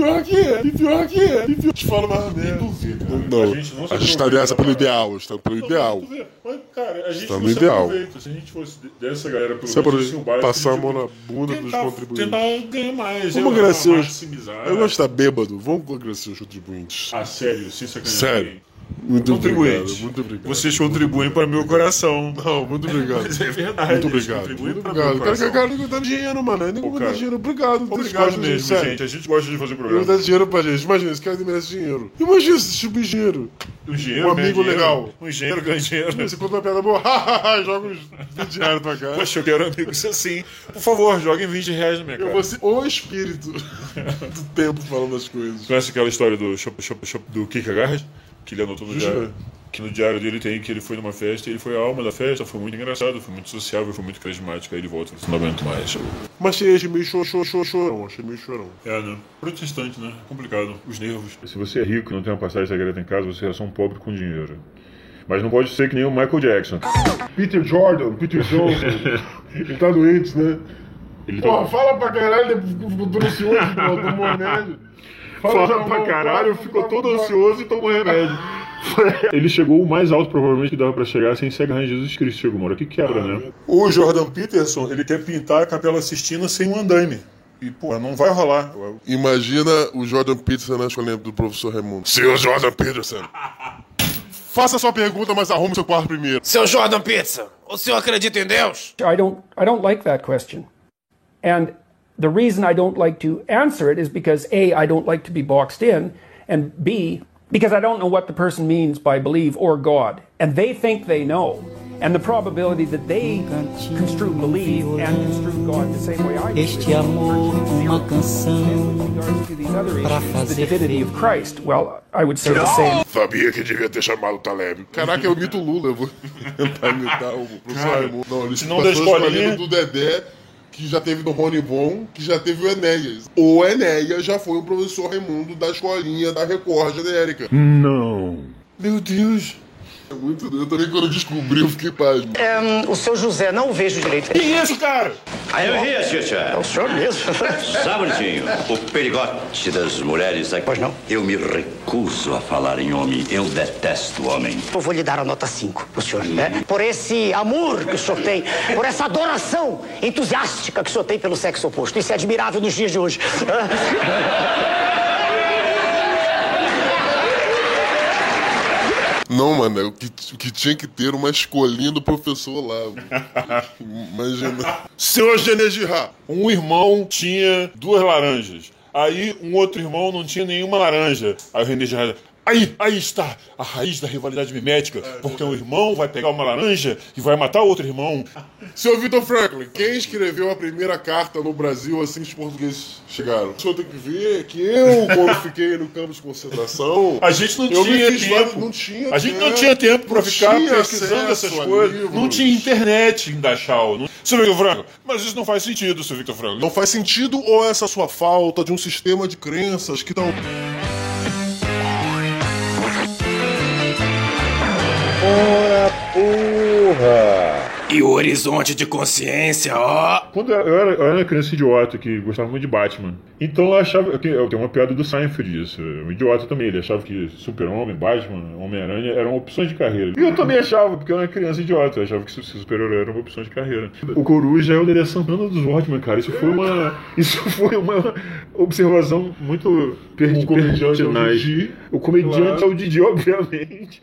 pior que é, e pior que é, e pior. Te fala mais merda. Vê, cara. Não, a gente não a gente tá nessa pelo ideal, a gente tá pelo ideal. Mas, cara, a gente Tá não no se ideal. Se a gente fosse dessa galera pelo menos, assim, passar a mão na bunda dos tentar- contribuintes. Tentar ganhar mais. Vamos agradecer os. Eu gosto de estar bêbado. Vamos agradecer os contribuintes. Ah, sério, sem sacanagem. Sério. Muito obrigado, Contribuinte. muito obrigado. Vocês contribuem para meu coração. Não, muito obrigado. Mas é verdade. Muito obrigado. Muito obrigado. Cara, cara, cara, dá dinheiro, mano. Nem cara. dinheiro. Obrigado. Obrigado mesmo, sério. gente. A gente gosta de fazer programa. dá dinheiro pra gente. Imagina, esse cara merece dinheiro. Imagina esse tipo de dinheiro. Um engenheiro Um amigo dinheiro. legal. Um engenheiro ganha dinheiro. Você conta uma piada boa, joga uns 20 reais pra cá. Poxa, eu quero amigos assim. Por favor, joguem 20 reais na minha Eu cara. vou ser o espírito do tempo falando as coisas. Conhece aquela história do, shop, shop, shop, do Kierkegaard? Que ele anotou no eu diário. Que no diário dele tem que ele foi numa festa e ele foi a alma da festa, foi muito engraçado, foi muito sociável, foi muito carismático. Aí ele volta, não aguento mais. Mas achei achei meio chorão, chorão, chorão, chorão. Achei meio chorão. É, né? Protestante, né? É complicado. Os nervos. Se você é rico e não tem uma passagem secreta em casa, você é só um pobre com dinheiro. Mas não pode ser que nem o Michael Jackson. Peter Jordan, Peter Johnson. ele tá doente, né? Ele Porra, tá... fala pra caralho, ele ficou todo ansioso, pô, tomou Fala pra caralho, ficou todo ansioso e tomou remédio. Ele chegou o mais alto, provavelmente, que dava pra chegar sem ser agarrar em Jesus Cristo. Chegou uma hora que quebra, né? O Jordan Peterson, ele quer pintar a Capela Sistina sem um andaime. E, pô, não vai rolar. Imagina o Jordan Peterson na escolinha do professor Raimundo. Seu Jordan Peterson. Faça sua pergunta, mas arrume seu quarto primeiro. Seu Jordan Pizza, o senhor acredita em Deus? I don't I don't like that question. And the reason I don't like to answer it is because A, I don't like to be boxed in, and B, because I don't know what the person means by believe or God. And they think they know. And the probability that they construe believe and construe God the same way I do. is Este amor, uma canção And with regards to these other pra issues, the divinity of Christ, well, I would say the same. Sabia que devia ter chamado o Taleb. Caraca, eu imito o Lula. Eu vou tentar imitar o professor Cara, Raimundo. Não, ele se não passou der a escolinha- escolinha do Dedé, que já teve no Rony Bon, que já teve o Enéas. O Enéas já foi o professor Raimundo da escolinha da Record genérica. Não. Meu Deus. É muito doido. Eu também, quando eu descobri, eu fiquei pasmo. o seu José, não o vejo direito. Que isso, cara? Aí eu ria, Xuxa. É o senhor mesmo. Sabonitinho, o perigote das mulheres aqui. Pois não. Eu me recuso a falar em homem. Eu detesto homem. Eu vou lhe dar a nota 5 pro senhor, né? Por esse amor que o senhor tem, por essa adoração entusiástica que o senhor tem pelo sexo oposto. Isso é admirável nos dias de hoje. Não, mano, é o que, que tinha que ter uma escolinha do professor lá. Imagina. Senhor Genegirá, Um irmão tinha duas laranjas. Aí um outro irmão não tinha nenhuma laranja. Aí o René Gerard. Aí, aí está a raiz da rivalidade mimética. Porque um irmão vai pegar uma laranja e vai matar outro irmão. Senhor Vitor Franklin, quem escreveu a primeira carta no Brasil assim que os portugueses chegaram? O senhor tem que ver que eu, quando fiquei no campo de concentração. A gente não tinha tempo. vários- não tinha a gente não tempo. tinha tempo pra Não ficar pesquisando essas coisas. livros. Não tinha internet em Dachau. Não... Seu Victor Franco, mas isso não faz sentido, seu Victor Franco. Não faz sentido ou essa sua falta de um sistema de crenças que estão. 对 E o horizonte de consciência, ó. Quando eu era, eu era uma criança idiota que gostava muito de Batman. Então eu achava. Eu tenho, eu uma piada do Seinfeld disso. Um idiota também. Ele achava que Super-Homem, Batman, Homem-Aranha eram opções de carreira. E eu também achava, porque eu era criança idiota. Eu achava que super-herói era uma opção de carreira. O Coruja é o Dedé Santana dos Watchmen, cara. Isso foi uma. Isso foi uma observação muito per O comediante é o. O comediante Claro. é o Didi, obviamente.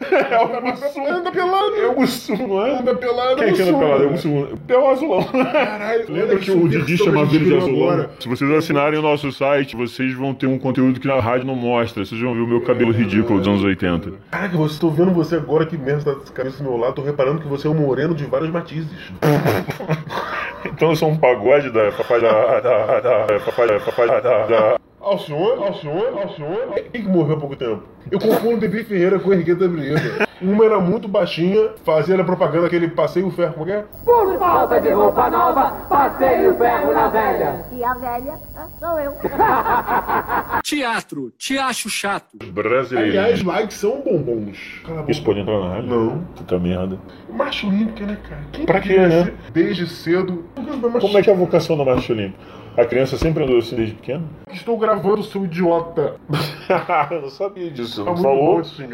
É o Mussum. Anda pelado. É o Mussum, não é? Anda pelado. Quem é que anda pelado? É o Mussum. É o azulão. Caralho, Lembra que o Didi chamava ele de azulão? Se vocês assinarem o nosso site, vocês vão ter um conteúdo que na rádio não mostra. Vocês vão ver o meu cabelo ridículo dos anos 80. Caraca, você tô vendo você agora que merda tá cabeça do meu lado, tô reparando que você é um moreno de vários matizes. Então eu sou um pagode da papai da. da. da. da. papai da. da. Ao senhor, ao senhor, ao senhor. Quem que morreu há pouco tempo? Eu confundo Bibi Ferreira com Henriqueta Breda. Uma era muito baixinha, fazia a propaganda, aquele passeio ferro, como é? Por falta de roupa nova, passei o ferro na velha. E a velha ah, sou eu. Teatro, te acho chato. Brasileirinho. Aliás, likes são bombons. Isso pode entrar na rádio? Não. Puta merda. Macho limpo, né, cara? Quem Pra quê, né? ser Desde cedo. Como é que é a vocação do macho limpo? A criança sempre andou assim desde pequeno? Estou gravando, seu idiota. eu não sabia disso. Tá Não muito falou? Você-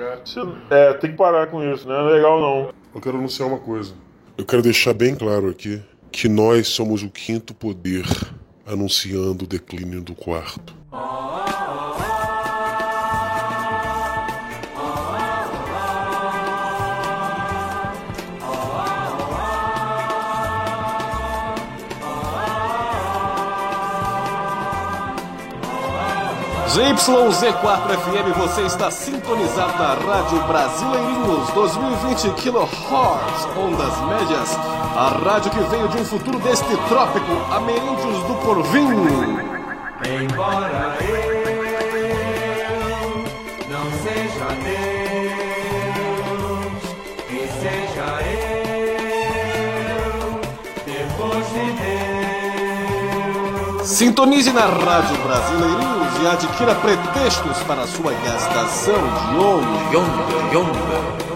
É, tem que parar com isso, não é legal não. Eu quero anunciar uma coisa. Eu quero deixar bem claro aqui que nós somos o quinto poder anunciando o declínio do quarto. ZYZ4FM, você está sintonizado na Rádio Brasileirinhos 2020 kHz, ondas médias. A rádio que veio de um futuro deste trópico, ameríndios do porvim. Embora eu não seja Deus, e seja eu depois de Deus. Sintonize na Rádio Brasileirinhos e adquira pretextos para a sua gastação de onda. Yonda, yonda.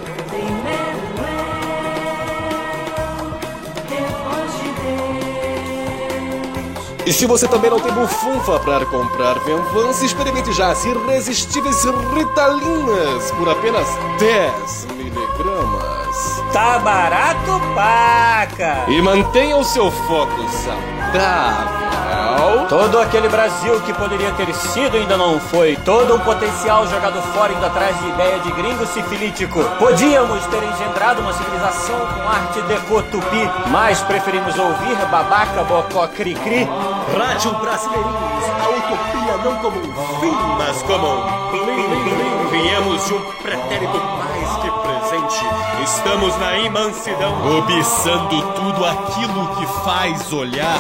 E se você também não tem bufunfa para comprar Venvance, experimente já as irresistíveis Ritalinas por apenas 10 miligramas. Tá barato, paca! E mantenha o seu foco saudável. Todo aquele Brasil que poderia ter sido ainda não foi. Todo um potencial jogado fora indo atrás de ideia de gringo sifilítico. Podíamos ter engendrado uma civilização com arte deco tupi, mas preferimos ouvir babaca bocó cri-cri. Rádio Brasileirinhos, a utopia não como um fim, mas como um plim plim. Viemos de um pretérito mais que presente. Estamos na imansidão, cobiçando tudo aquilo que faz olhar.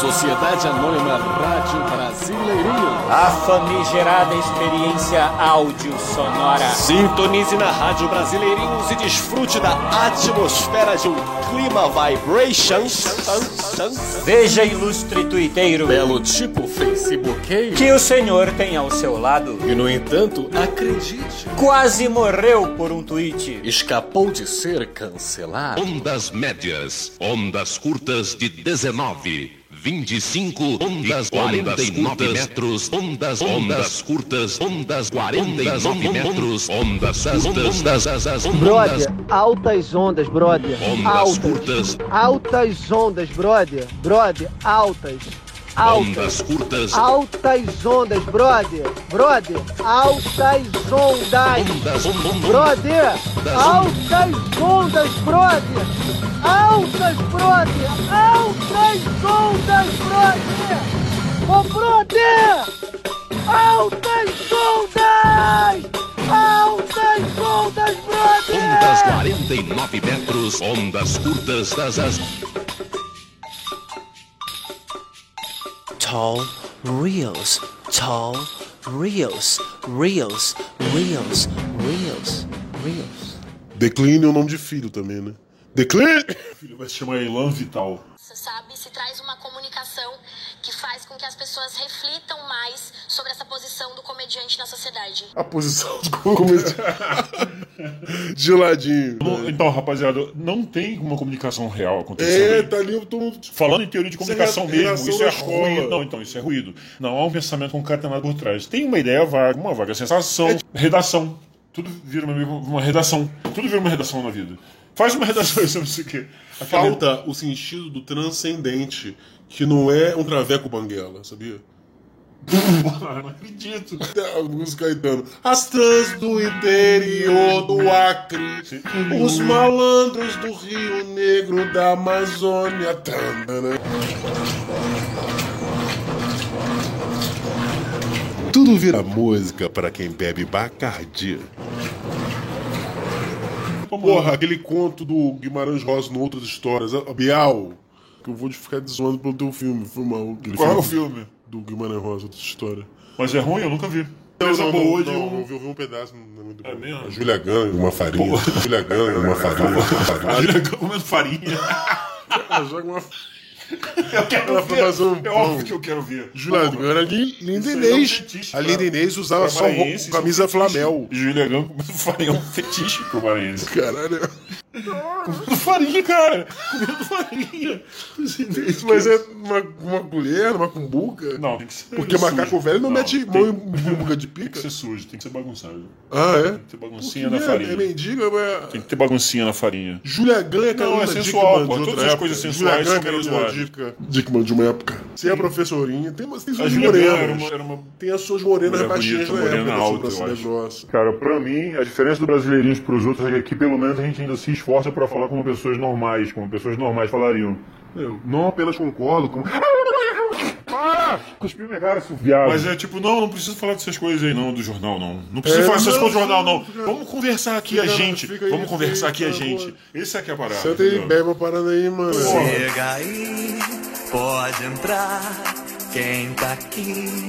Sociedade Anônima Rádio Brasileirinho. A famigerada experiência áudio sonora. Sintonize na Rádio Brasileirinhos e desfrute da atmosfera de um clima vibrations. Veja, ilustre tuiteiro, Belo tipo facebookeiro. que o senhor tem ao seu lado. E no entanto, acredite, Quase morreu por um tweet. escapou de ser cancelado. Ondas médias, ondas curtas de 19, 25, ondas 49 metros, ondas, ondas curtas, ondas 49 metros, ondas curtas, das, das, das, Brother, altas ondas, brother. ondas Altas. curtas, Altas ondas, brother. Brother, altas. Altas. ondas curtas, Altas ondas, brother. Brother, altas ondas. ondas, on- on- Brother, altas ondas, brother. Altas, brother. Altas ondas, brother. Ô, brother. Altas ondas. Altas ondas, brother. ondas 49 metros, ondas curtas, das, das, Tall reels, tall reels, reels, reels, reels, reels. Decline é o nome de filho também, né? Decline! Filho vai se chamar Elan Vital. Sabe, se traz uma comunicação que faz com que as pessoas reflitam mais sobre essa posição do comediante na sociedade. A posição do comediante. De ladinho. Não- Então, rapaziada, não tem uma comunicação real acontecendo. É, aí. tá ali todo mundo. Falando em teoria de comunicação Isso é mesmo, isso é escola. ruído. Não, então, isso é ruído. Não há um pensamento concatenado por trás. Tem uma ideia vaga, uma vaga sensação, É redação. Tudo vira uma, uma redação. Tudo vira uma redação na vida. Faz uma redação sobre isso aqui. Falta o sentido do transcendente, que não é um traveco banguela, sabia? não acredito. Música Caetano. As trans do interior do Acre, os malandros do Rio Negro da Amazônia. Tandana. Tudo vira música para quem bebe Bacardi. Porra, aquele conto do Guimarães Rosa no Outras Histórias, a Bial, que eu vou te ficar zoando pelo teu filme, foi mal. Qual é o filme? Do Guimarães Rosa, Outras Histórias. Mas é ruim, eu nunca vi. Não, boa não, não, um- eu vi- eu vi um pedaço, não é muito bom. mesmo? A Júlia ganha uma farinha. Júlia ganha uma farinha. A Júlia comendo farinha. Ela joga uma... Eu quero Ela ver. um é óbvio que eu quero ver. Júlia Porra. Gana, Linda aí é um Inês. A Linda Inês usava só camisa é fetiche. flamel. Júlia Gana comendo farinha é um fetiche pro maranhense. Caralho. Comendo farinha, cara. Comendo farinha. Mas é uma, uma colher, uma cumbuca? Não, tem que ser Porque sujo. macaco velho não, mete tem- mão em cumbuca de Tem pica. que ser sujo, tem que ser bagunçado. Ah, é? Tem que ter baguncinha Porque na é- farinha. É mendiga, mas... Tem que ter baguncinha na farinha. Júlia Ganha, Não, Carolina é sensual, pô. Todas as coisas sensuais são meio zoadas. Dickman- Dickman de uma época. Você é a professorinha, tem, umas- tem suas morenas. era uma, era uma Tem as suas morenas Mulher baixinhas bonita, na época, morena da alta, acho. grossa. Cara, pra mim, a diferença do brasileirinhos pros outros é que aqui, pelo menos, a gente ainda se esforça pra falar como pessoas normais, como pessoas normais falariam. Eu não apenas concordo com... Ah! Cuspiu minha cara, seu viado. Mas é tipo, não, não precisa falar dessas coisas aí, não, do jornal, não. Não precisa É, falar dessas coisas do jornal, não. fica- Vamos conversar aqui fica- a gente. aí, Vamos conversar aqui fica, a gente. boa. Esse aqui é a parada. Senta aí, entendeu? bebe uma parada aí, mano. Chega aí, pode entrar. Quem tá aqui,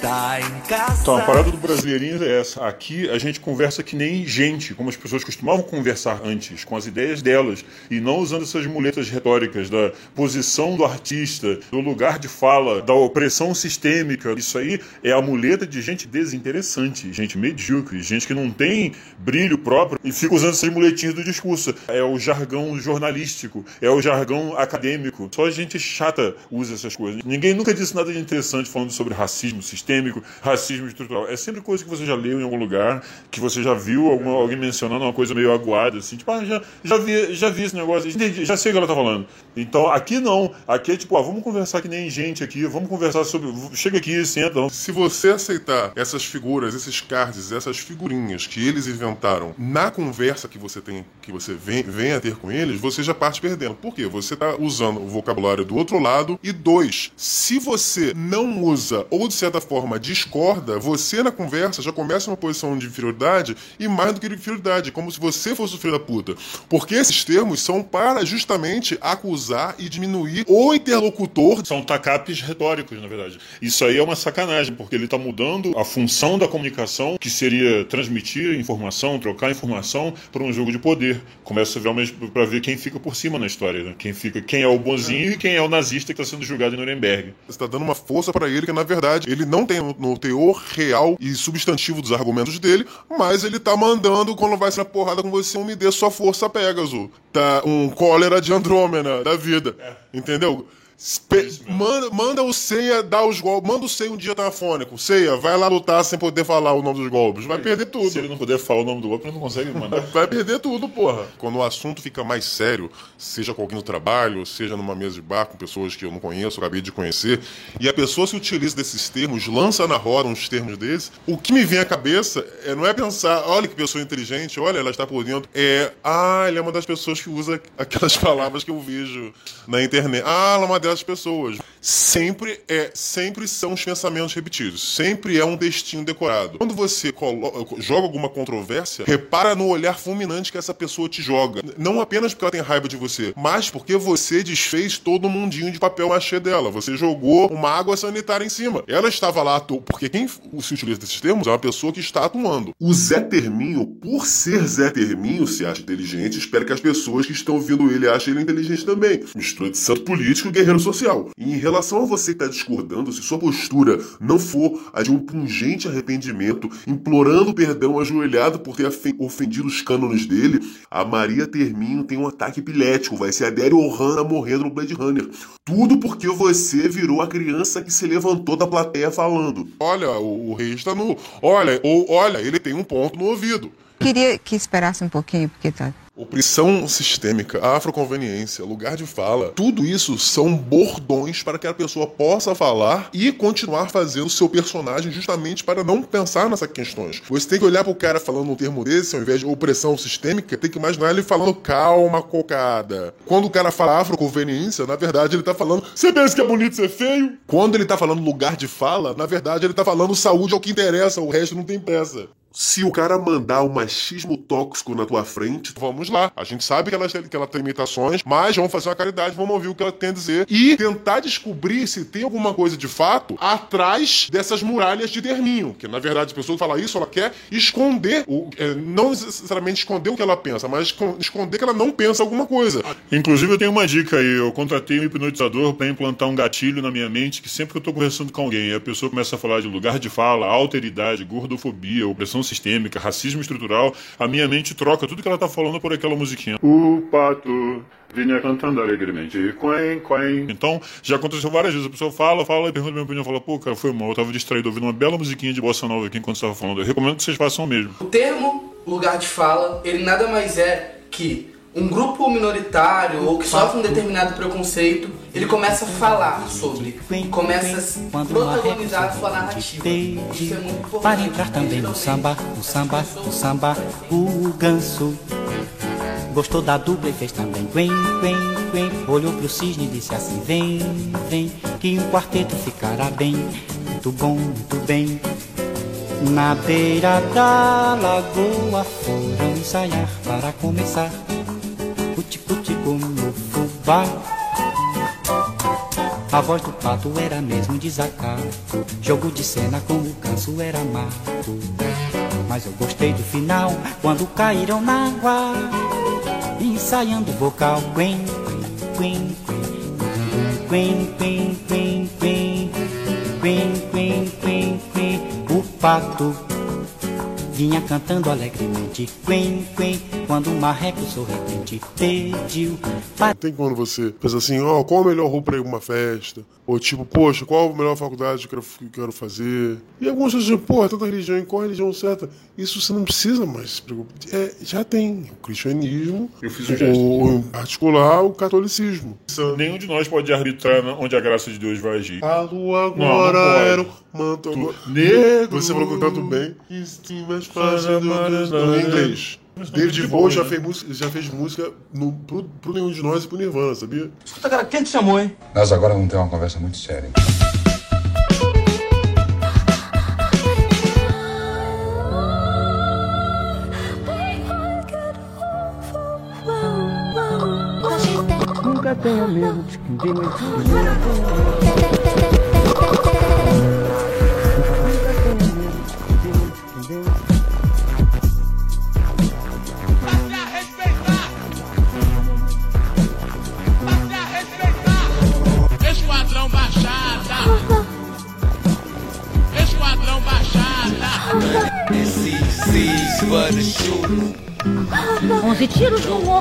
tá em casa. Então, a parada do brasileirinho é essa. Aqui a gente conversa que nem gente, como as pessoas costumavam conversar antes, com as ideias delas, e não usando essas muletas retóricas da posição do artista, do lugar de fala, da opressão sistêmica. Isso aí é a muleta de gente desinteressante, gente medíocre, gente que não tem brilho próprio e fica usando essas muletinhas do discurso. É o jargão jornalístico, é o jargão acadêmico. Só gente chata usa essas coisas. Ninguém nunca disse nada de interessante falando sobre racismo sistêmico, racismo estrutural. É sempre coisa que você já leu em algum lugar, que você já viu algum, alguém mencionando uma coisa meio aguada, assim, tipo, ah, já, já, vi, já vi esse negócio, entendi, já sei o que ela tá falando. Então, aqui não. Aqui é tipo, ah, vamos conversar que nem gente aqui, vamos conversar sobre. Chega aqui, senta. Se você aceitar essas figuras, esses cards, essas figurinhas que eles inventaram na conversa que você tem, que você vem, vem a ter com eles, você já parte perdendo. Por quê? Você tá usando o vocabulário do outro lado. E dois, se você não usa ou de certa forma discorda, você na conversa já começa uma posição de inferioridade e mais do que de inferioridade, como se você fosse o filho da puta. Porque esses termos são para justamente acusar e diminuir o interlocutor. São tacapes retóricos, na verdade. Isso aí é uma sacanagem, porque ele está mudando a função da comunicação, que seria transmitir informação, trocar informação, para um jogo de poder. Começa realmente para ver quem fica por cima na história, né? Quem fica, quem é o bonzinho e quem é o nazista que está sendo julgado em Nuremberg. Você está dando uma força para ele que, na verdade, ele não tem no- teor real e substantivo dos argumentos dele, mas ele tá mandando, quando vai ser na porrada com você, um me dê sua força, Pegasus. Tá um cólera de Andrômeda da vida. Entendeu? Manda, manda o Ceia dar os golpes. Manda o Ceia um dia afônico. Ceia, vai lá lutar sem poder falar o nome dos golpes. Vai perder tudo. Se ele não puder falar o nome do golpe, ele não consegue mandar. Vai perder tudo, porra. Quando o assunto fica mais sério, seja com alguém no trabalho, seja numa mesa de bar com pessoas que eu não conheço, acabei de conhecer, e a pessoa se utiliza desses termos, lança na roda uns termos desses, o que me vem à cabeça é, não é pensar, olha que pessoa inteligente, olha, ela está por dentro. É, ah, ele é uma das pessoas que usa aquelas palavras que eu vejo na internet. Ah, ela é uma dessas pessoas. Sempre é, sempre são os pensamentos repetidos. Sempre é um textinho decorado. Quando você colo- joga alguma controvérsia, repara no olhar fulminante que essa pessoa te joga. Não apenas porque ela tem raiva de você, mas porque você desfez todo o mundinho de papel machê dela. Você jogou uma água sanitária em cima. Ela estava lá, porque quem se utiliza desses termos é uma pessoa que está atuando. O Zé Terminho, por ser Zé Terminho, se acha inteligente, espera que as pessoas que estão ouvindo ele achem ele inteligente também. Mistura de santo político e guerreiro social. E em relação a você que está discordando, se sua postura não for a de um pungente arrependimento, implorando perdão ajoelhado por ter ofendido os cânones dele, a Maria Terminho tem um ataque epilético, vai ser a Daryl Ohana morrendo no Blade Runner. Tudo porque você virou a criança que se levantou da plateia falando. Olha, o, o rei está nu. Olha, ou olha, ele tem um ponto no ouvido. Queria que esperasse um pouquinho, porque tá. Opressão sistêmica, afroconveniência, lugar de fala, tudo isso são bordões para que a pessoa possa falar e continuar fazendo seu personagem justamente para não pensar nessas questões. Você tem que olhar para o cara falando um termo desse, ao invés de opressão sistêmica, tem que imaginar ele falando calma, cocada. Quando o cara fala afroconveniência, na verdade ele tá falando, você pensa que é bonito ser feio? Quando ele tá falando lugar de fala, na verdade ele tá falando saúde é o que interessa, o resto não tem pressa. Se o cara mandar um machismo tóxico na tua frente, vamos lá. A gente sabe que ela, que ela tem limitações, mas vamos fazer uma caridade, vamos ouvir o que ela tem a dizer e tentar descobrir se tem alguma coisa de fato atrás dessas muralhas de derminho. Que na verdade a pessoa fala isso, ela quer esconder, o, é, não necessariamente esconder o que ela pensa, mas escon- esconder que ela não pensa alguma coisa. Inclusive, eu tenho uma dica aí. Eu contratei um hipnotizador para implantar um gatilho na minha mente que sempre que eu tô conversando com alguém, a pessoa começa a falar de lugar de fala, alteridade, gordofobia, opressão sistêmica, racismo estrutural, a minha mente troca tudo que ela tá falando por aquela musiquinha. O pato vinha cantando alegremente. Quen, quen. Então, já aconteceu várias vezes. A pessoa fala, fala, e pergunta a minha opinião, fala, pô, cara, foi mal. Eu tava distraído ouvindo uma bela musiquinha de bossa nova aqui enquanto você tava falando. Eu recomendo que vocês façam o mesmo. O termo lugar de fala, ele nada mais é que um grupo minoritário ou que sofre um determinado preconceito, ele começa a falar sobre, começa a protagonizar a sua narrativa. Isso é muito importante. Para entrar também no samba, no samba, no samba, o ganso gostou da dupla e fez também quen, quen, quen. Olhou pro cisne e disse assim: Vem, vem, que um quarteto ficará bem, muito bom, muito bem. Na beira da lagoa foram ensaiar para começar. Puti-puti como fubá. A voz do pato era mesmo desacato. Jogo de cena com o canso era mato. Mas eu gostei do final quando caíram na água. Ensaiando o vocal. Quen, quen, quen, quen, quen, quen, quen, quen, quen, quen. O pato vinha cantando alegremente. Quen, quen, quando o marreco sorridente pediu Tem quando você pensa assim, ó, qual a melhor roupa pra ir uma festa? Ou tipo, poxa, qual a melhor faculdade que eu quero, fazer? E alguns dizem, pô, tanta religião, e qual a religião certa? Isso você não precisa mais se preocupar. É, já tem o cristianismo, Eu fiz um gesto. o, em particular o catolicismo. Nenhum de nós pode arbitrar onde a graça de Deus vai agir. A lua Não, não agora pode. era um manto agora. negro. Você falou que eu canto bem. Mas em inglês. David Bowie já fez música, já fez música no, pro, pro nenhum de nós e pro Nirvana, sabia? Escuta, cara, quem te chamou, hein? Nós agora vamos ter uma conversa muito séria. Nunca tenha medo de quem vem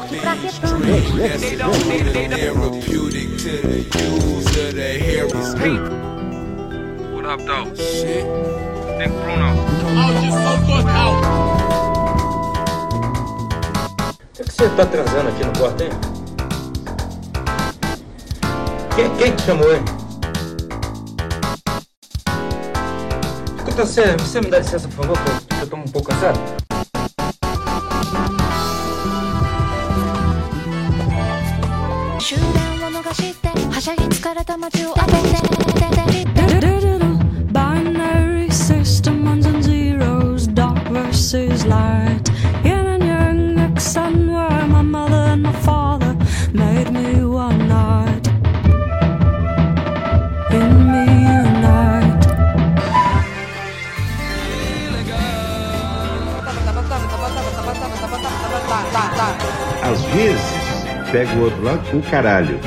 tiros no orc pra ter What up, though? Shit. Big Bruno. Audição total! O que você tá transando aqui no quarto, hein? Quem, quem te chamou, hein? Escuta, você, você me dá licença, por favor, que eu tô um pouco cansado?「してはしゃぎ疲れた街を歩いて」 Binary system ones and zeros, dark versus light. Yin and yang, X and Y. My mother and my father made me one night. In me unite. Às vezes, pega o outro lado com caralho.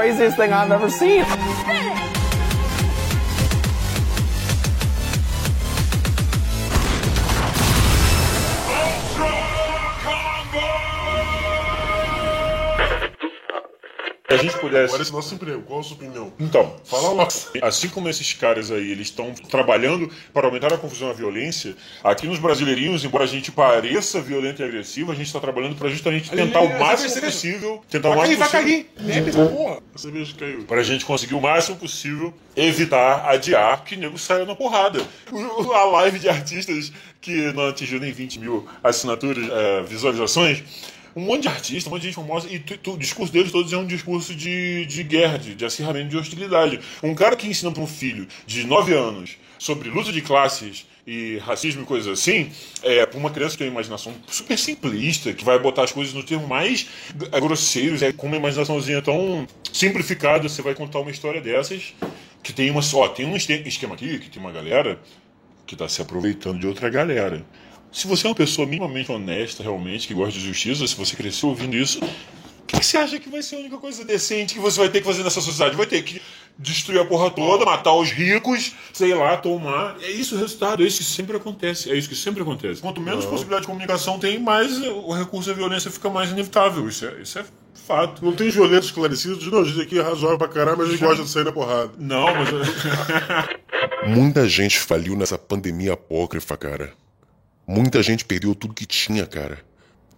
Craziest thing I've ever seen. Pudesse. Agora esse nosso emprego, qual a sua opinião? Então, Fala lá. Assim como esses caras aí, eles estão trabalhando para aumentar a confusão e a violência, aqui nos brasileirinhos, embora a gente pareça violento e agressivo, a gente está trabalhando para justamente tentar o máximo possível, tentar o máximo vai possível, cair. Porra. Caiu. para a gente conseguir o máximo possível evitar, adiar que nego saia na porrada. A live de artistas que não atingiu nem 20 mil assinaturas, eh, visualizações, um monte de artista, um monte de gente famosa, e tu- tu- o discurso deles todos é um discurso de, de guerra, de, de acirramento, de hostilidade. Um cara que ensina para um filho de 9 anos sobre luta de classes e racismo e coisas assim, é, para uma criança que tem uma imaginação super simplista, que vai botar as coisas no termo mais g- grosseiros, é, com uma imaginaçãozinha tão simplificada, você vai contar uma história dessas, que tem uma só, tem um esquema aqui, que tem uma galera que está se aproveitando de outra galera. Se você é uma pessoa minimamente honesta, realmente, que gosta de justiça, se você cresceu ouvindo isso, o que, que você acha que vai ser a única coisa decente que você vai ter que fazer nessa sociedade? Vai ter que destruir a porra toda, matar os ricos, sei lá, tomar. É isso o resultado, é isso que sempre acontece. É isso que sempre acontece. Quanto menos Não. possibilidade de comunicação tem, mais o recurso à violência fica mais inevitável. Isso é, isso é fato. Não tem violentos esclarecidos? Não, a gente aqui é razoável pra caralho, mas a gente gosta de sair na porrada. Não, mas. Muita gente faliu nessa pandemia apócrifa, cara. Muita gente perdeu tudo que tinha, cara.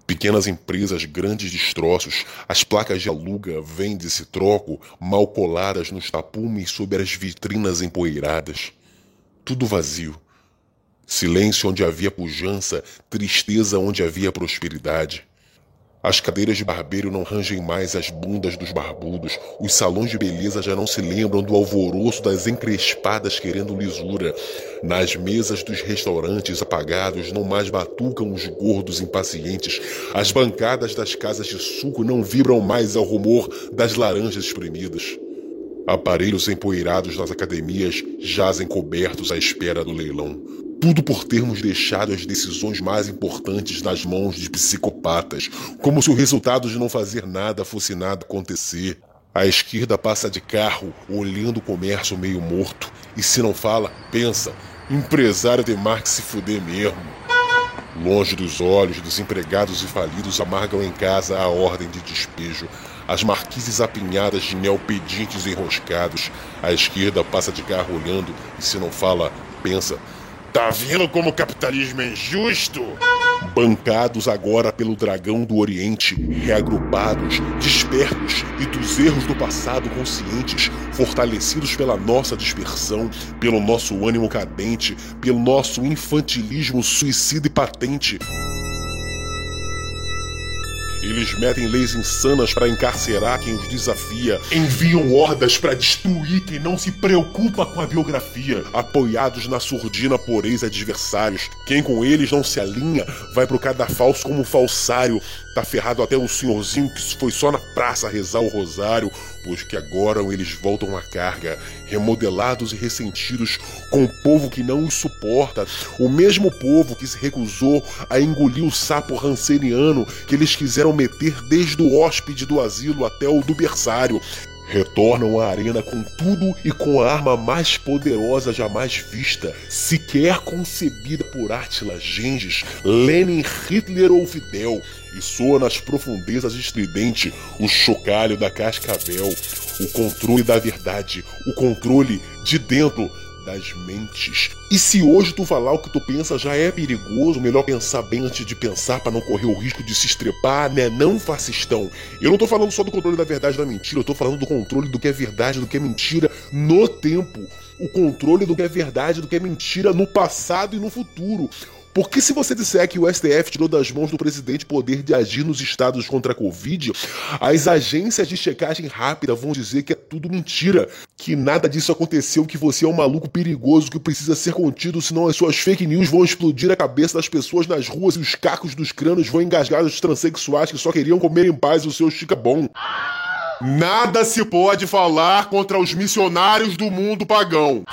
Pequenas empresas, grandes destroços, as placas de aluga, vende-se, troco, mal coladas nos tapumes sobre as vitrinas empoeiradas. Tudo vazio. Silêncio onde havia pujança, tristeza onde havia prosperidade. As cadeiras de barbeiro não rangem mais as bundas dos barbudos. Os salões de beleza já não se lembram do alvoroço das encrespadas querendo lisura. Nas mesas dos restaurantes apagados não mais batucam os gordos impacientes. As bancadas das casas de suco não vibram mais ao rumor das laranjas espremidas. Aparelhos empoeirados nas academias jazem cobertos à espera do leilão. Tudo por termos deixado as decisões mais importantes nas mãos de psicopatas, como se o resultado de não fazer nada fosse nada acontecer. A esquerda passa de carro, olhando o comércio meio morto, e se não fala, pensa: empresário de Marx se fuder mesmo. Longe dos olhos, desempregados e falidos amargam em casa a ordem de despejo. As marquises apinhadas de neopedintes enroscados. A esquerda passa de carro olhando e, se não fala, pensa: Tá vendo como o capitalismo é injusto? Bancados agora pelo dragão do Oriente, reagrupados, despertos e dos erros do passado conscientes, fortalecidos pela nossa dispersão, pelo nosso ânimo cadente, pelo nosso infantilismo suicida e patente. Eles metem leis insanas para encarcerar quem os desafia, enviam hordas para destruir quem não se preocupa com a biografia, apoiados na surdina por ex-adversários. Quem com eles não se alinha vai pro cadafalso como falsário. Tá ferrado até o senhorzinho que foi só na praça rezar o rosário, pois que agora eles voltam à carga, remodelados e ressentidos com o povo que não os suporta, o mesmo povo que se recusou a engolir o sapo ranceniano que eles quiseram meter desde o hóspede do asilo até o do berçário. Retornam à arena com tudo e com a arma mais poderosa jamais vista, sequer concebida por Átila, Gengis, Lenin, Hitler ou Fidel, e soa nas profundezas estridente o chocalho da cascavel, o controle da verdade, o controle de dentro das mentes. E se hoje tu falar o que tu pensa já é perigoso, melhor pensar bem antes de pensar para não correr o risco de se estrepar, né? Não fascistão. Eu não tô falando só do controle da verdade e da mentira, eu tô falando do controle do que é verdade, do que é mentira no tempo. O controle do que é verdade, do que é mentira no passado e no futuro. Porque se você disser que o STF tirou das mãos do presidente poder de agir nos estados contra a Covid, as agências de checagem rápida vão dizer que é tudo mentira, que nada disso aconteceu, que você é um maluco perigoso que precisa ser contido, senão as suas fake news vão explodir a cabeça das pessoas nas ruas e os cacos dos crânios vão engasgar os transexuais que só queriam comer em paz o seu chica bom. Nada se pode falar contra os missionários do mundo pagão.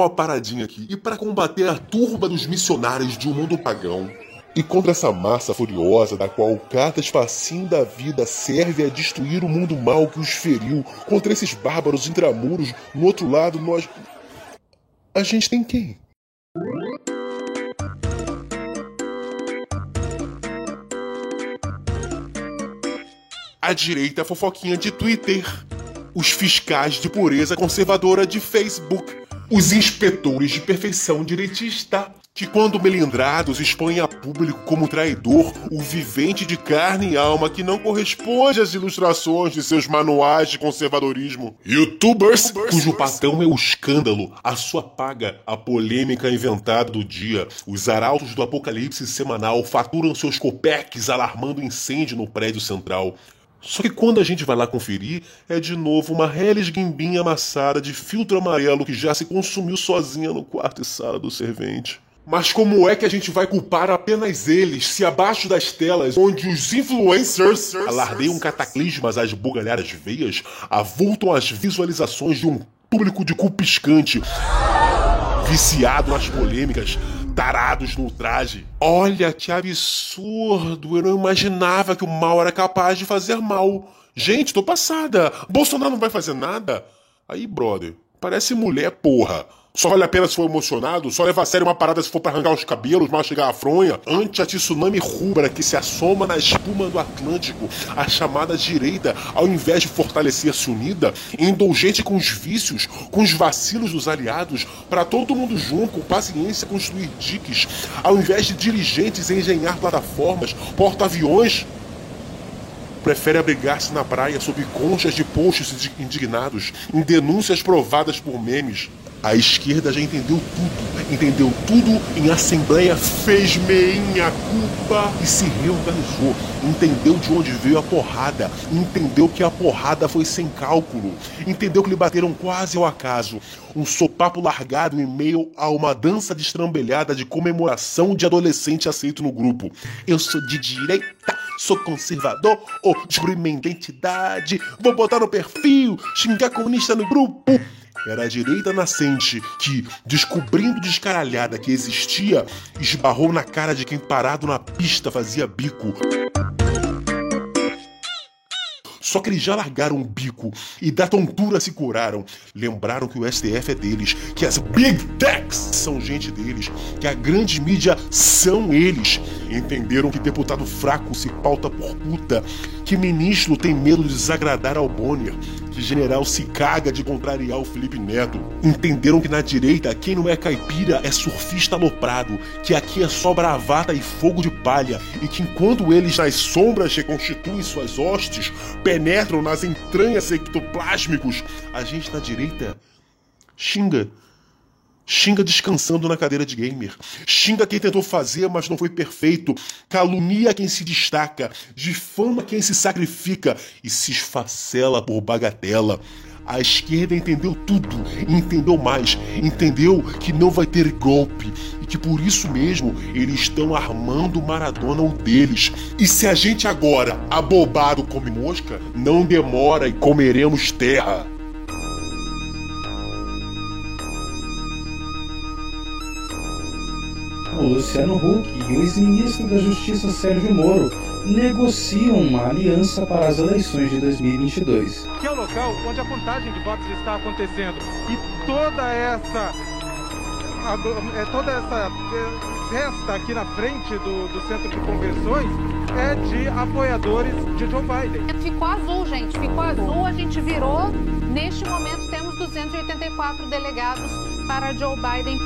Uma paradinha aqui. E para combater a turba dos missionários de um mundo pagão, e contra essa massa furiosa da qual cada espacinho da vida serve a destruir o mundo mal que os feriu, contra esses bárbaros intramuros, no outro lado nós. A gente tem quem? A direita fofoquinha de Twitter. Os fiscais de pureza conservadora de Facebook. Os inspetores de perfeição direitista. Que, quando melindrados, expõem a público como traidor o vivente de carne e alma que não corresponde às ilustrações de seus manuais de conservadorismo. Youtubers, cujo patrão é o escândalo, a sua paga, a polêmica inventada do dia. Os arautos do apocalipse semanal faturam seus copeques alarmando incêndio no prédio central. Só que quando a gente vai lá conferir, é de novo uma Helles guimbinha amassada de filtro amarelo que já se consumiu sozinha no quarto e sala do servente. Mas como é que a gente vai culpar apenas eles se abaixo das telas onde os influencers alardeiam cataclismas às bugalhadas veias, avultam as visualizações de um público de cu piscante, viciado nas polêmicas, tarados no traje. Olha que absurdo! Eu não imaginava que o mal era capaz de fazer mal. Gente, tô passada. Bolsonaro não vai fazer nada? Aí, brother, parece mulher, porra. Só vale a pena se for emocionado, só leva a sério uma parada se for pra arrancar os cabelos, mastigar a fronha. Ante a tsunami rubra que se assoma na espuma do Atlântico, a chamada direita, ao invés de fortalecer-se unida, indulgente com os vícios, com os vacilos dos aliados, para todo mundo junto, com paciência, construir diques, ao invés de dirigentes engenhar plataformas, porta-aviões, prefere abrigar-se na praia sob conchas de posts indignados, em denúncias provadas por memes. A esquerda já entendeu tudo, entendeu tudo em assembleia, fez meinha culpa e se reorganizou. Entendeu de onde veio a porrada, entendeu que a porrada foi sem cálculo, entendeu que lhe bateram quase ao acaso. Um sopapo largado em meio a uma dança destrambelhada de comemoração de adolescente aceito no grupo. Eu sou de direita, sou conservador, ou descobri minha identidade, vou botar no perfil, xingar comunista no grupo. Era a direita nascente que, descobrindo descaralhada que existia, esbarrou na cara de quem parado na pista fazia bico. Só que eles já largaram o bico e da tontura se curaram. Lembraram que o STF é deles, que as Big Techs são gente deles, que a grande mídia são eles. Entenderam que deputado fraco se pauta por puta, que ministro tem medo de desagradar ao Bonner, general se caga de contrariar o Felipe Neto. Entenderam que na direita quem não é caipira é surfista aloprado, que aqui é só bravata e fogo de palha, e que enquanto eles nas sombras reconstituem suas hostes, penetram nas entranhas ectoplásmicos, a gente na direita xinga. Xinga descansando na cadeira de gamer. Xinga quem tentou fazer, mas não foi perfeito. Calunia quem se destaca. Difama quem se sacrifica. E se esfacela por bagatela. A esquerda entendeu tudo entendeu mais. Entendeu que não vai ter golpe e que por isso mesmo eles estão armando Maradona um deles. E se a gente agora, abobado come mosca, não demora e comeremos terra. O Luciano Huck e o ex-ministro da Justiça Sérgio Moro negociam uma aliança para as eleições de 2022. que é o local onde a contagem de votos está acontecendo. E toda essa. é, toda essa é, festa aqui na frente do, do centro de convenções é de apoiadores de Joe Biden. Ficou azul, gente. Ficou azul, a gente virou. Neste momento temos 284 delegados para Joe Biden.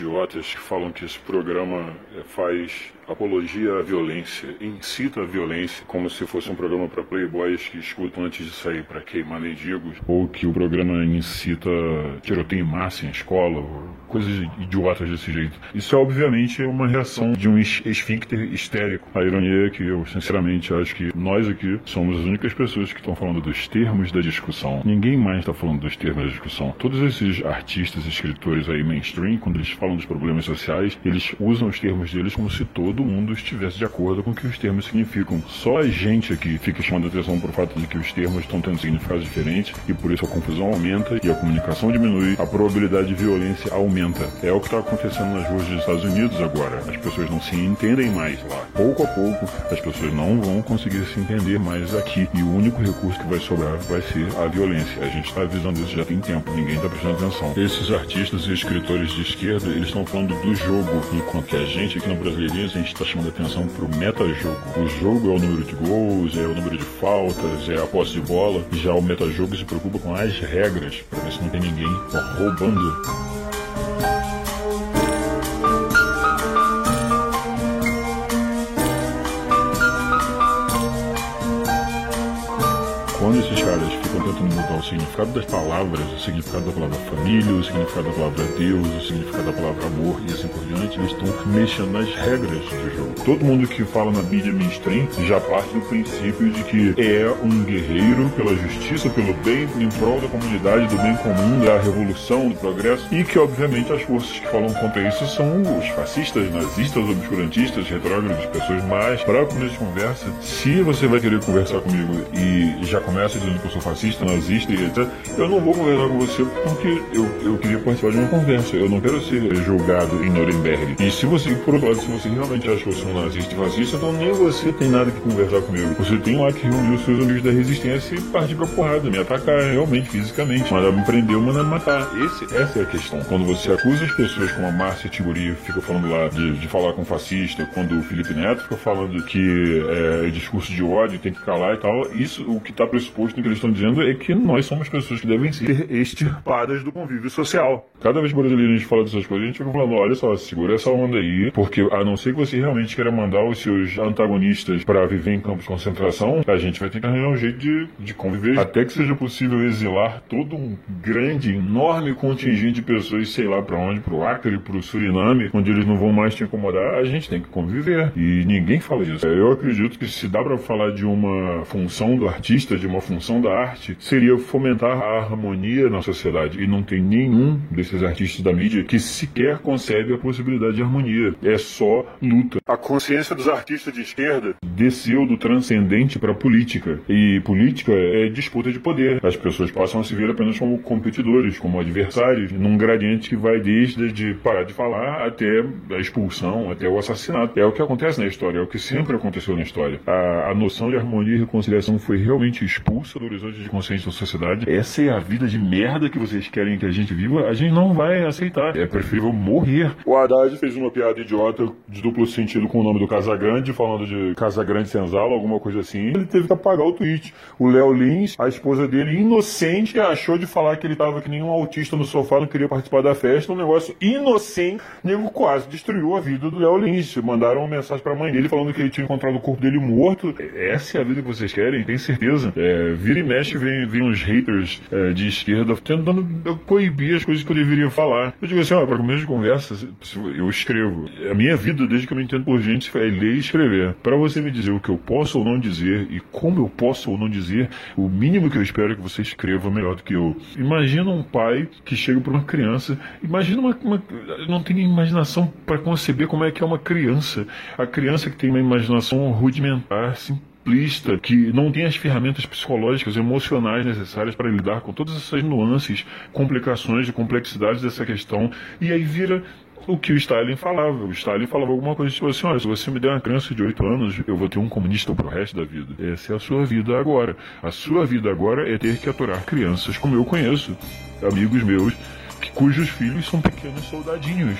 Idiotas que falam que esse programa eh, faz apologia à violência, incita a violência, como se fosse um programa para playboys que escutam antes de sair para queimar mendigos, ou que o programa incita tiroteio em massa em escola, ou coisas idiotas desse jeito. Isso é obviamente uma reação de um es- esfíncter histérico. A ironia é que eu, sinceramente, acho que nós aqui somos as únicas pessoas que estão falando dos termos da discussão. Ninguém mais está falando dos termos da discussão. Todos esses artistas escritores aí mainstream, quando eles falam dos problemas sociais, eles usam os termos deles como se todo mundo estivesse de acordo com o que os termos significam. Só a gente aqui fica chamando atenção para o fato de que os termos estão tendo significados diferentes e por isso a confusão aumenta e a comunicação diminui, a probabilidade de violência aumenta. É o que está acontecendo nas ruas dos Estados Unidos agora. As pessoas não se entendem mais lá. Pouco a pouco, as pessoas não vão conseguir se entender mais aqui e o único recurso que vai sobrar vai ser a violência. A gente está avisando isso já tem tempo, ninguém está prestando atenção. Esses artistas e escritores de esquerda, eles estão falando do jogo, enquanto que a gente aqui no Brasileirinho, a gente está chamando atenção para o metajogo. O jogo é o número de gols, é o número de faltas, é a posse de bola. Já o metajogo se preocupa com as regras, para ver se não tem ninguém roubando. O significado das palavras, o significado da palavra família, o significado da palavra Deus, o significado da palavra amor e assim por diante, eles estão mexendo nas regras do jogo. Todo mundo que fala na mídia mainstream já parte do princípio de que é um guerreiro pela justiça, pelo bem, em prol da comunidade, do bem comum, da revolução, do progresso, e que obviamente as forças que falam contra isso são os fascistas, nazistas, obscurantistas, retrógrados, pessoas mais. Para começo de conversa, se você vai querer conversar comigo e já começa dizendo que eu sou fascista, nazista eu não vou conversar com você porque eu, eu queria participar de uma conversa. Eu não quero ser julgado em Nuremberg. E se você, por outro lado, se você realmente acha que eu sou um nazista e fascista, então nem você tem nada que conversar comigo. Você tem lá que reunir os seus amigos da resistência e partir pra porrada, me atacar realmente, fisicamente. Mandar me prender mandar me matar. Esse, essa é a questão. Quando você acusa as pessoas como a Márcia Tiburi fica falando lá de, de falar com fascista, quando o Felipe Neto fica falando que é, é discurso de ódio, tem que calar e tal, isso o que tá pressionando pressuposto que eles estão dizendo é que nós somos pessoas que devem ser extirpadas do convívio social. Cada vez que brasileiro a gente fala dessas coisas, a gente fica falando, olha só, segura essa onda aí, porque a não ser que você realmente queira mandar os seus antagonistas para viver em campos de concentração, a gente vai ter que arranjar um jeito de, de conviver até que seja possível exilar todo um grande, enorme contingente de pessoas, sei lá para onde, pro Acre, pro Suriname, onde eles não vão mais te incomodar, a gente tem que conviver. E ninguém fala isso. Eu acredito que se dá para falar de uma função do artista, de uma função da arte, seria fomentar a harmonia na sociedade. E não tem nenhum desses artistas da mídia que sequer concebe a possibilidade de harmonia. É só luta. A consciência dos artistas de esquerda desceu do transcendente para a política. E política é disputa de poder. As pessoas passam a se ver apenas como competidores, como adversários, num gradiente que vai desde de parar de falar até a expulsão, até o assassinato. É o que acontece na história, é o que sempre aconteceu na história. A, a noção de harmonia e reconciliação foi realmente expulsa do horizonte de consciência da sociedade. Essa é a vida de merda que vocês querem que a gente viva, a gente não vai aceitar. É preferível morrer. O Haddad fez uma piada idiota de duplo sentido com o nome do Casagrande, falando de Casagrande Senzala, alguma coisa assim. Ele teve que apagar o tweet. O Léo Lins, a esposa dele, inocente, achou de falar que ele tava que nem um autista no sofá, não queria participar da festa. Um negócio inocente. O nego quase destruiu a vida do Léo Lins. Mandaram uma mensagem pra mãe dele falando que ele tinha encontrado o corpo dele morto. Essa é a vida que vocês querem, tem certeza. É, vira e mexe, vem, vem uns haters é, de esquerda tentando coibir as coisas que eu deveria falar. Eu digo assim, ó, para começo de conversa, eu escrevo. A minha vida, desde que eu me entendo por gente, é ler e escrever. Para você me dizer o que eu posso ou não dizer e como eu posso ou não dizer, o mínimo que eu espero é que você escreva melhor do que eu. Imagina um pai que chega para uma criança, imagina uma, uma não tem imaginação para conceber como é que é uma criança. A criança que tem uma imaginação rudimentar, simplista, que não tem as ferramentas psicológicas, emocionais necessárias para lidar com todas essas nuances, complicações e complexidades dessa questão, e aí vira o que o Stalin falava. O Stalin falava alguma coisa tipo assim: olha, se você me der uma criança de 8 anos, eu vou ter um comunista pro resto da vida. Essa é a sua vida agora. A sua vida agora é ter que aturar crianças como eu conheço, amigos meus, cujos filhos são pequenos soldadinhos.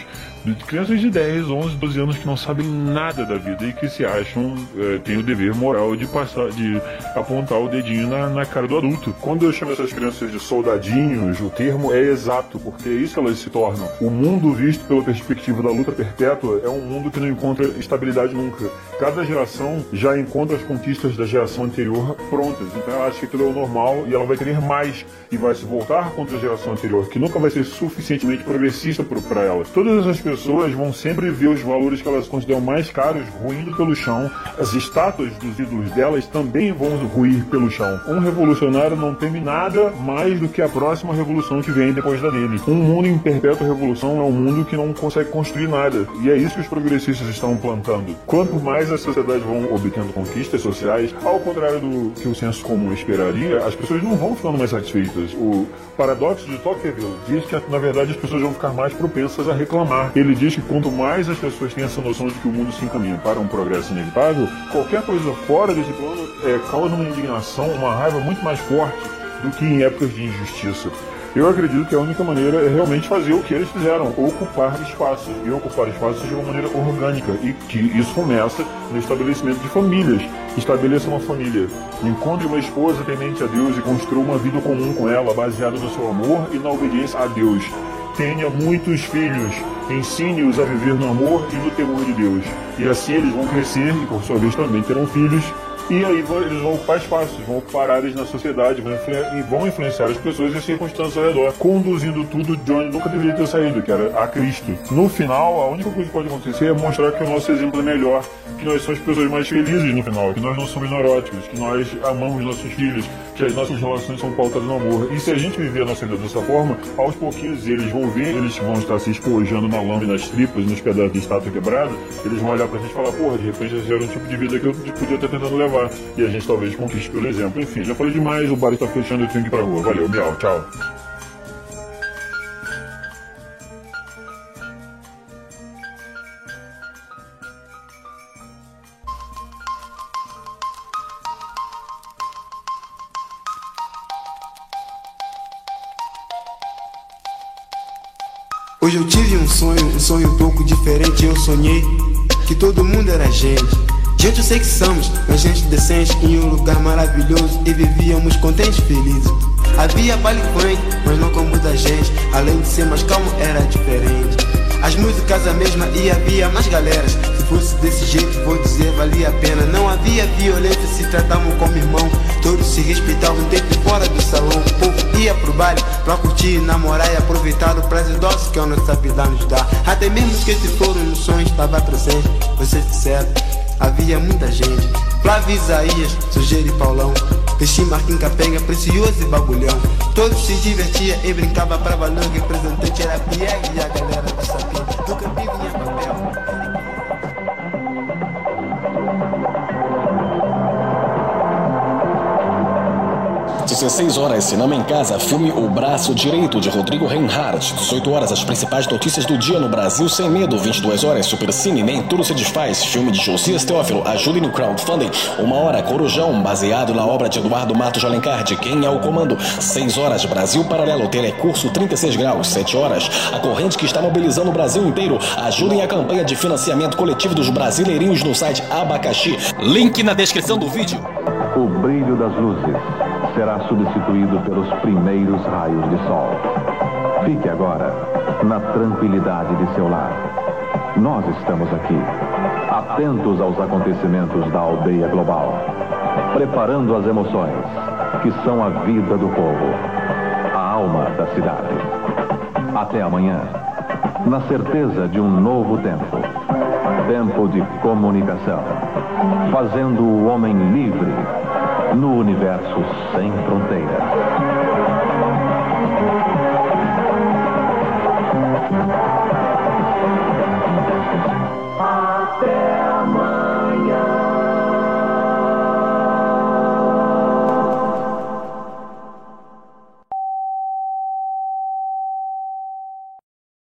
Crianças de 10, 11, 12 anos que não sabem nada da vida e que se acham, é, têm o dever moral de passar, de apontar o dedinho na, na cara do adulto. Quando eu chamo essas crianças de soldadinhos, o termo é exato, porque é isso que elas se tornam. O mundo visto pela perspectiva da luta perpétua é um mundo que não encontra estabilidade nunca. Cada geração já encontra as conquistas da geração anterior prontas, então ela acha que aquilo é o normal e ela vai querer mais e vai se voltar contra a geração anterior, que nunca vai ser suficientemente progressista para ela. Todas essas pessoas vão sempre ver os valores que elas consideram mais caros ruindo pelo chão. As estátuas dos ídolos delas também vão ruir pelo chão. Um revolucionário não teme nada mais do que a próxima revolução que vem depois da dele. Um mundo em perpétua revolução é um mundo que não consegue construir nada. E é isso que os progressistas estão plantando. Quanto mais as sociedades vão obtendo conquistas sociais, ao contrário do que o senso comum esperaria, as pessoas não vão ficando mais satisfeitas. O paradoxo de Tocqueville diz que, na verdade, as pessoas vão ficar mais propensas a reclamar. Ele diz que quanto mais as pessoas têm essa noção de que o mundo se encaminha para um progresso inevitável, qualquer coisa fora desse plano é, causa uma indignação, uma raiva muito mais forte do que em épocas de injustiça. Eu acredito que a única maneira é realmente fazer o que eles fizeram, ocupar espaços. E ocupar espaços de uma maneira orgânica. E que isso começa no estabelecimento de famílias. Estabeleça uma família. Encontre uma esposa temente a Deus e construa uma vida comum com ela, baseada no seu amor e na obediência a Deus. Tenha muitos filhos. Ensine-os a viver no amor e no temor de Deus. E assim eles vão crescer e, por sua vez, também terão filhos e aí eles vão ocupar espaços, vão ocupar áreas na sociedade vão e vão influenciar as pessoas e as circunstâncias ao redor, conduzindo tudo de onde nunca deveria ter saído, que era a Cristo. No final, a única coisa que pode acontecer é mostrar que o nosso exemplo é melhor, que nós somos pessoas mais felizes no final, que nós não somos neuróticos, que nós amamos nossos filhos, que as nossas relações são pautadas no amor. E se a gente viver a nossa vida dessa forma, aos pouquinhos eles vão ver, eles vão estar se espojando na lama e nas tripas, nos pedaços de estátua quebrada, eles vão olhar pra gente e falar, porra, de repente esse era um tipo de vida que eu podia estar tentando levar. E a gente talvez conquiste pelo exemplo. Enfim, já falei demais, o bar está fechando, eu tenho que ir pra rua. Valeu, Bial, tchau. Sonhei que todo mundo era gente, Gente, eu sei que somos, mas gente decente em um lugar maravilhoso e vivíamos contentes felizes. Havia baile funk, mas não como da gente. Além de ser mais calmo, era diferente. As músicas a mesma e havia mais galeras. Se fosse desse jeito, vou dizer, valia a pena. Não havia violência, se tratavam como irmão. Todos se respeitavam dentro e fora do salão. O povo ia pro baile pra curtir, namorar e aproveitar o prazer doce que a nossa vida nos dá. Até mesmo que se foram no sonho, estava presente. Vocês disseram, havia muita gente. Flávio Isaías, Sujeira e Paulão. Peixinho, Marquinhos, Capenga, Precioso e Bagulhão. Todos se divertiam e brincava pra valer. O representante era Pierre e a galera do sapinho. Nunca vi 16 horas, Cinema em Casa, filme O Braço Direito, de Rodrigo Reinhardt. 18 horas, as principais notícias do dia no Brasil Sem Medo. 22 horas, Supercine, Nem Tudo Se Desfaz, filme de Josias Teófilo, Ajude no Crowdfunding. Uma hora, Corujão, baseado na obra de Eduardo Matos Alencar, de Quem é o Comando. 6 horas, Brasil Paralelo, Telecurso 36 Graus. 7 horas, a corrente que está mobilizando o Brasil inteiro. Ajudem a campanha de financiamento coletivo dos brasileirinhos no site Abacaxi. Link na descrição do vídeo. O brilho das luzes será substituído pelos primeiros raios de sol. Fique agora na tranquilidade de seu lar. Nós estamos aqui, atentos aos acontecimentos da aldeia global, preparando as emoções que são a vida do povo, a alma da cidade. Até amanhã, na certeza de um novo tempo tempo de comunicação, fazendo o homem livre no universo sem fronteiras.